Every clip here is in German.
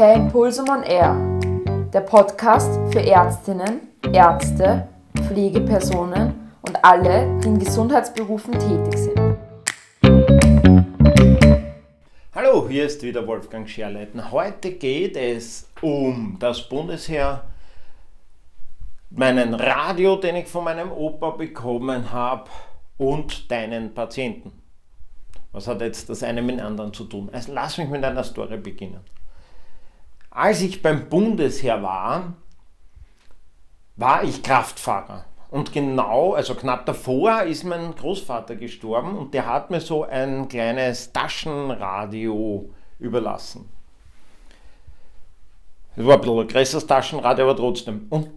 Per Impulsum on Air, der Podcast für Ärztinnen, Ärzte, Pflegepersonen und alle, die in Gesundheitsberufen tätig sind. Hallo, hier ist wieder Wolfgang Scherleiten. Heute geht es um das Bundesheer, meinen Radio, den ich von meinem Opa bekommen habe und deinen Patienten. Was hat jetzt das eine mit dem anderen zu tun? Also lass mich mit einer Story beginnen. Als ich beim Bundesheer war, war ich Kraftfahrer. Und genau, also knapp davor ist mein Großvater gestorben und der hat mir so ein kleines Taschenradio überlassen. Es war ein bisschen ein größeres Taschenradio, aber trotzdem. Und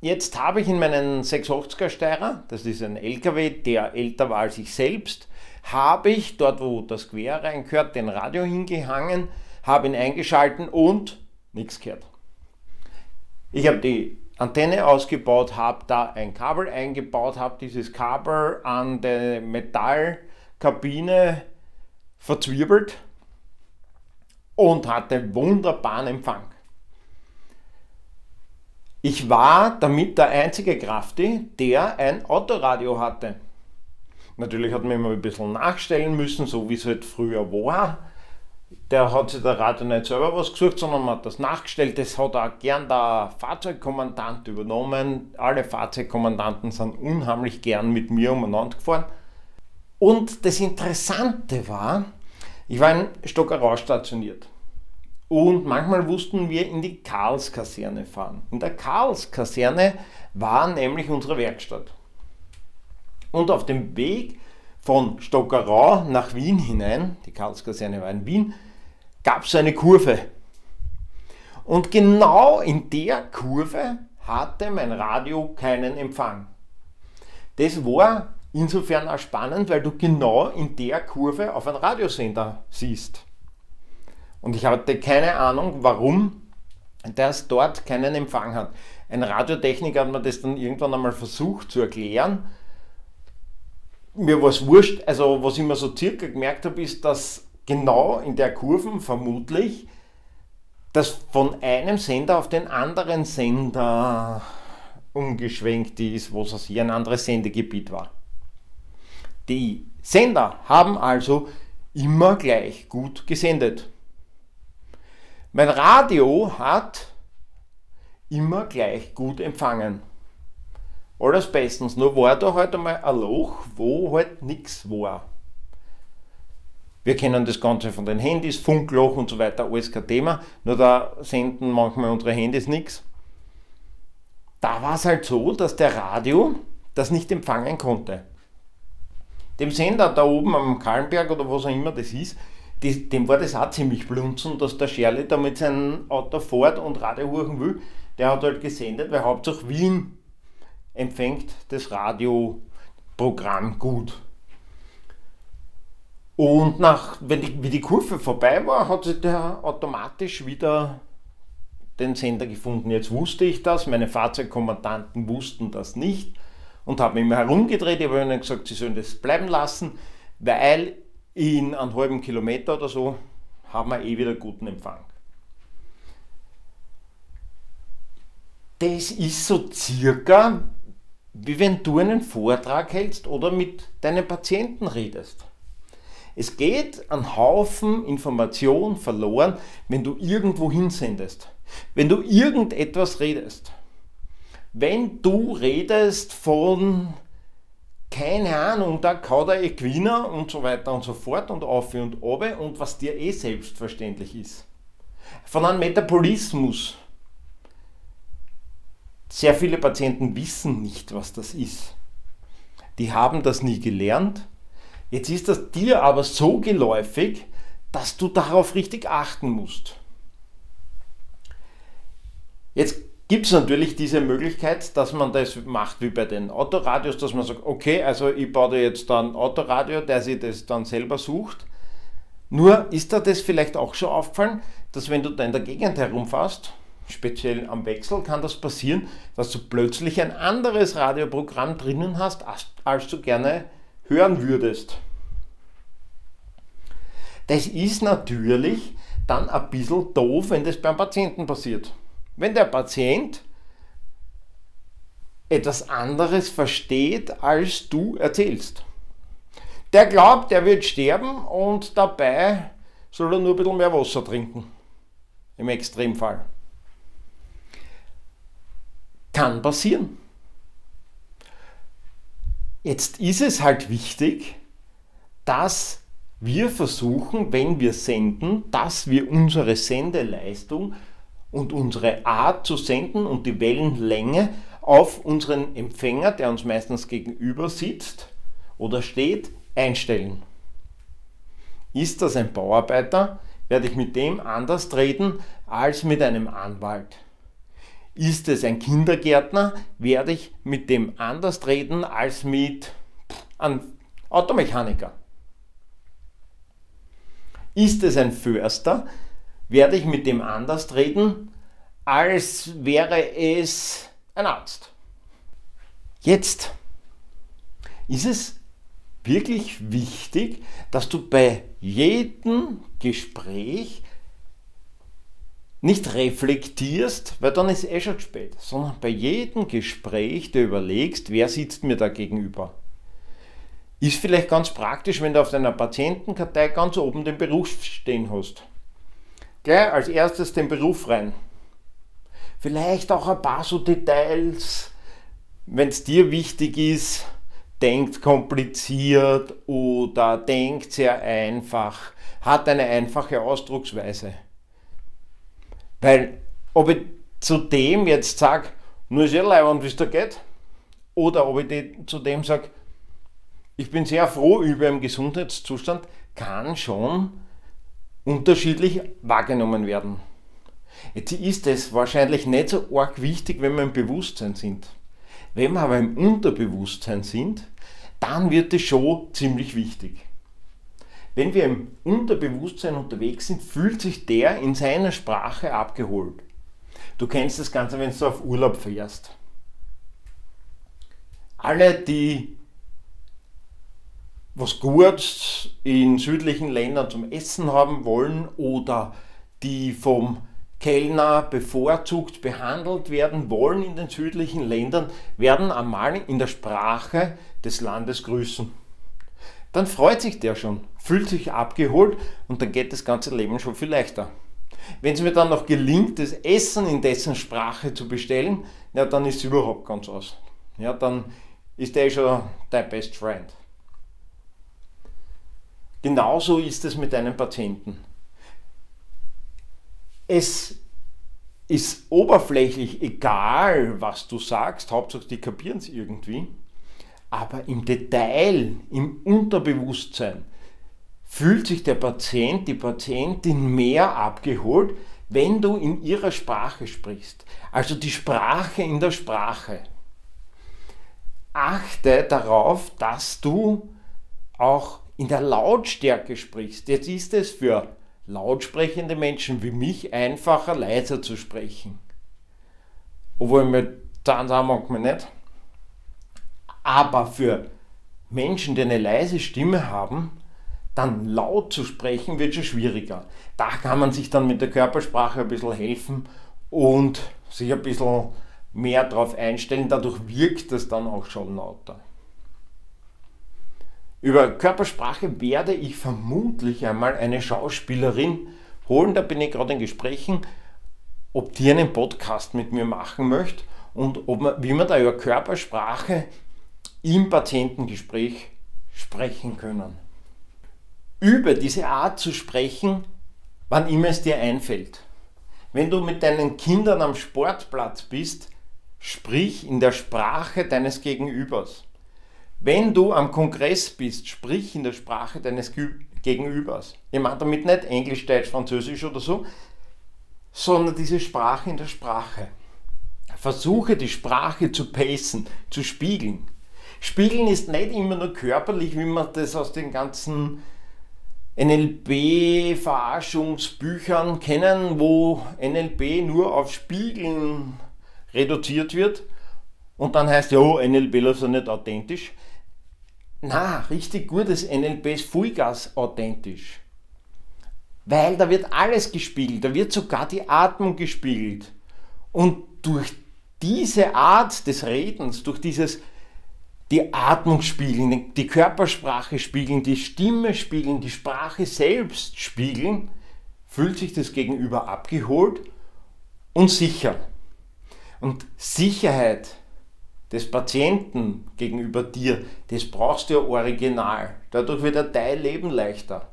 jetzt habe ich in meinen 680er Steirer, das ist ein LKW, der älter war als ich selbst, habe ich dort, wo das Quer reingehört, den Radio hingehangen, habe ihn eingeschalten und nichts gehört. Ich habe die Antenne ausgebaut, habe da ein Kabel eingebaut, habe dieses Kabel an der Metallkabine verzwirbelt und hatte wunderbaren Empfang. Ich war damit der einzige Krafti, der ein Autoradio hatte. Natürlich hat man immer ein bisschen nachstellen müssen, so wie es halt früher war. Der hat sich der Radio nicht selber was gesucht, sondern man hat das nachgestellt. Das hat auch gern der Fahrzeugkommandant übernommen. Alle Fahrzeugkommandanten sind unheimlich gern mit mir umeinander gefahren. Und das Interessante war, ich war in Stockerau stationiert. Und manchmal mussten wir in die Karlskaserne fahren. In der Karlskaserne war nämlich unsere Werkstatt. Und auf dem Weg von Stockerau nach Wien hinein, die Karlskaserne war in Wien, gab es eine Kurve. Und genau in der Kurve hatte mein Radio keinen Empfang. Das war insofern auch spannend, weil du genau in der Kurve auf einen Radiosender siehst. Und ich hatte keine Ahnung, warum das dort keinen Empfang hat. Ein Radiotechniker hat mir das dann irgendwann einmal versucht zu erklären mir war es wurscht. Also, was ich mir so circa gemerkt habe, ist, dass genau in der Kurve vermutlich das von einem Sender auf den anderen Sender umgeschwenkt ist, wo es hier ein anderes Sendegebiet war. Die Sender haben also immer gleich gut gesendet. Mein Radio hat immer gleich gut empfangen alles bestens. Nur war da halt einmal ein Loch, wo halt nichts war. Wir kennen das Ganze von den Handys, Funkloch und so weiter, alles kein Thema. Nur da senden manchmal unsere Handys nichts. Da war es halt so, dass der Radio das nicht empfangen konnte. Dem Sender da oben am Kallenberg oder was auch immer das ist, dem war das auch ziemlich blunzen, dass der Scherli da mit seinem Auto fährt und Radio hören will. Der hat halt gesendet, weil Hauptsache Wien empfängt das Radioprogramm gut. Und nach, wenn die, wie die Kurve vorbei war, hat sich der automatisch wieder den Sender gefunden. Jetzt wusste ich das, meine Fahrzeugkommandanten wussten das nicht und haben immer herumgedreht. Ich habe ihnen gesagt, sie sollen das bleiben lassen, weil in einem halben Kilometer oder so haben wir eh wieder guten Empfang. Das ist so circa wie wenn du einen Vortrag hältst oder mit deinen Patienten redest. Es geht ein Haufen Information verloren, wenn du irgendwo hinsendest. Wenn du irgendetwas redest. Wenn du redest von, keine Ahnung, da Kauder Equina und so weiter und so fort und auf und obe und was dir eh selbstverständlich ist. Von einem Metabolismus sehr viele Patienten wissen nicht, was das ist. Die haben das nie gelernt. Jetzt ist das dir aber so geläufig, dass du darauf richtig achten musst. Jetzt gibt es natürlich diese Möglichkeit, dass man das macht wie bei den Autoradios, dass man sagt, okay, also ich baue dir jetzt dann Autoradio, der sich das dann selber sucht. Nur ist da das vielleicht auch schon aufgefallen, dass wenn du da in der Gegend herumfährst speziell am Wechsel kann das passieren, dass du plötzlich ein anderes Radioprogramm drinnen hast, als, du gerne hören würdest. Das ist natürlich, dann ein bisschen doof, wenn das beim Patienten passiert. Wenn der Patient etwas anderes versteht, als du erzählst. Der glaubt, er wird sterben und dabei soll er nur ein bisschen mehr Wasser trinken. Im Extremfall. Kann passieren. Jetzt ist es halt wichtig, dass wir versuchen, wenn wir senden, dass wir unsere Sendeleistung und unsere Art zu senden und die Wellenlänge auf unseren Empfänger, der uns meistens gegenüber sitzt oder steht, einstellen. Ist das ein Bauarbeiter, werde ich mit dem anders reden als mit einem Anwalt. Ist es ein Kindergärtner, werde ich mit dem anders reden als mit einem Automechaniker. Ist es ein Förster, werde ich mit dem anders reden, als wäre es ein Arzt. Jetzt ist es wirklich wichtig, dass du bei jedem Gespräch nicht reflektierst, weil dann ist es eh schon spät, sondern bei jedem Gespräch dir überlegst, wer sitzt mir da gegenüber. Ist vielleicht ganz praktisch, wenn du auf deiner Patientenkartei ganz oben den Beruf stehen hast. Gleich als erstes den Beruf rein. Vielleicht auch ein paar so Details, wenn es dir wichtig ist, denkt kompliziert oder denkt sehr einfach, hat eine einfache Ausdrucksweise. Weil, ob ich zu dem jetzt sage, nur sehr leibend, wie es da geht, oder ob ich zu dem sage, ich bin sehr froh über den Gesundheitszustand, kann schon unterschiedlich wahrgenommen werden. Jetzt ist es wahrscheinlich nicht so arg wichtig, wenn wir im Bewusstsein sind. Wenn wir aber im Unterbewusstsein sind, dann wird es schon ziemlich wichtig. Wenn wir im Unterbewusstsein unterwegs sind, fühlt sich der in seiner Sprache abgeholt. Du kennst das Ganze, wenn du auf Urlaub fährst. Alle, die was Gutes in südlichen Ländern zum Essen haben wollen oder die vom Kellner bevorzugt behandelt werden wollen in den südlichen Ländern, werden einmal in der Sprache des Landes grüßen. Dann freut sich der schon, fühlt sich abgeholt und dann geht das ganze Leben schon viel leichter. Wenn es mir dann noch gelingt, das Essen in dessen Sprache zu bestellen, ja, dann ist es überhaupt ganz aus. Ja, dann ist der schon dein Best Friend. Genauso ist es mit einem Patienten. Es ist oberflächlich egal, was du sagst, Hauptsache die kapieren es irgendwie, aber im Detail, im Unterbewusstsein fühlt sich der Patient, die Patientin mehr abgeholt, wenn du in ihrer Sprache sprichst. Also die Sprache in der Sprache. Achte darauf, dass du auch in der Lautstärke sprichst. Jetzt ist es für lautsprechende Menschen wie mich einfacher, leiser zu sprechen. Obwohl mir dann sagen manchmal nicht. Aber für Menschen, die eine leise Stimme haben, dann laut zu sprechen, wird schon schwieriger. Da kann man sich dann mit der Körpersprache ein bisschen helfen und sich ein bisschen mehr darauf einstellen. Dadurch wirkt es dann auch schon lauter. Über Körpersprache werde ich vermutlich einmal eine Schauspielerin holen. Da bin ich gerade in Gesprächen, ob die einen Podcast mit mir machen möchte und ob man, wie man da über Körpersprache im Patientengespräch sprechen können. Über diese Art zu sprechen, wann immer es dir einfällt. Wenn du mit deinen Kindern am Sportplatz bist, sprich in der Sprache deines Gegenübers. Wenn du am Kongress bist, sprich in der Sprache deines Gegenübers. Ich meine damit nicht Englisch, Deutsch, Französisch oder so, sondern diese Sprache in der Sprache. Versuche die Sprache zu pacen, zu spiegeln. Spiegeln ist nicht immer nur körperlich, wie man das aus den ganzen NLP-Verarschungsbüchern kennen, wo NLP nur auf Spiegeln reduziert wird und dann heißt ja, oh, NLP ist nicht authentisch. Na, richtig gutes NLP ist Vollgas authentisch. Weil da wird alles gespiegelt, da wird sogar die Atmung gespiegelt. Und durch diese Art des Redens, durch dieses die Atmung spiegeln, die Körpersprache spiegeln, die Stimme spiegeln, die Sprache selbst spiegeln, fühlt sich das Gegenüber abgeholt und sicher. Und Sicherheit des Patienten gegenüber dir, das brauchst du ja original. Dadurch wird dein Leben leichter.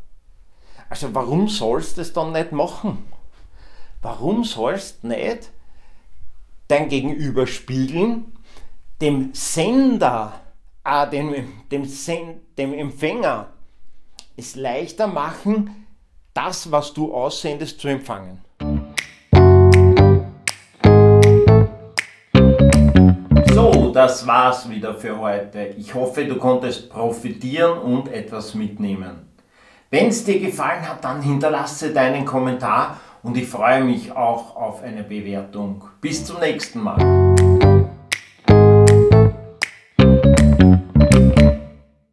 Also warum sollst du es dann nicht machen? Warum sollst du nicht dein Gegenüber spiegeln, dem Sender, äh, dem, dem, dem Empfänger es leichter machen, das, was du aussendest, zu empfangen? So, das war's wieder für heute. Ich hoffe, du konntest profitieren und etwas mitnehmen. Wenn es dir gefallen hat, dann hinterlasse deinen Kommentar und ich freue mich auch auf eine Bewertung. Bis zum nächsten Mal.